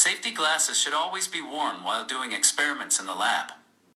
Safety glasses should always be worn while doing experiments in the lab.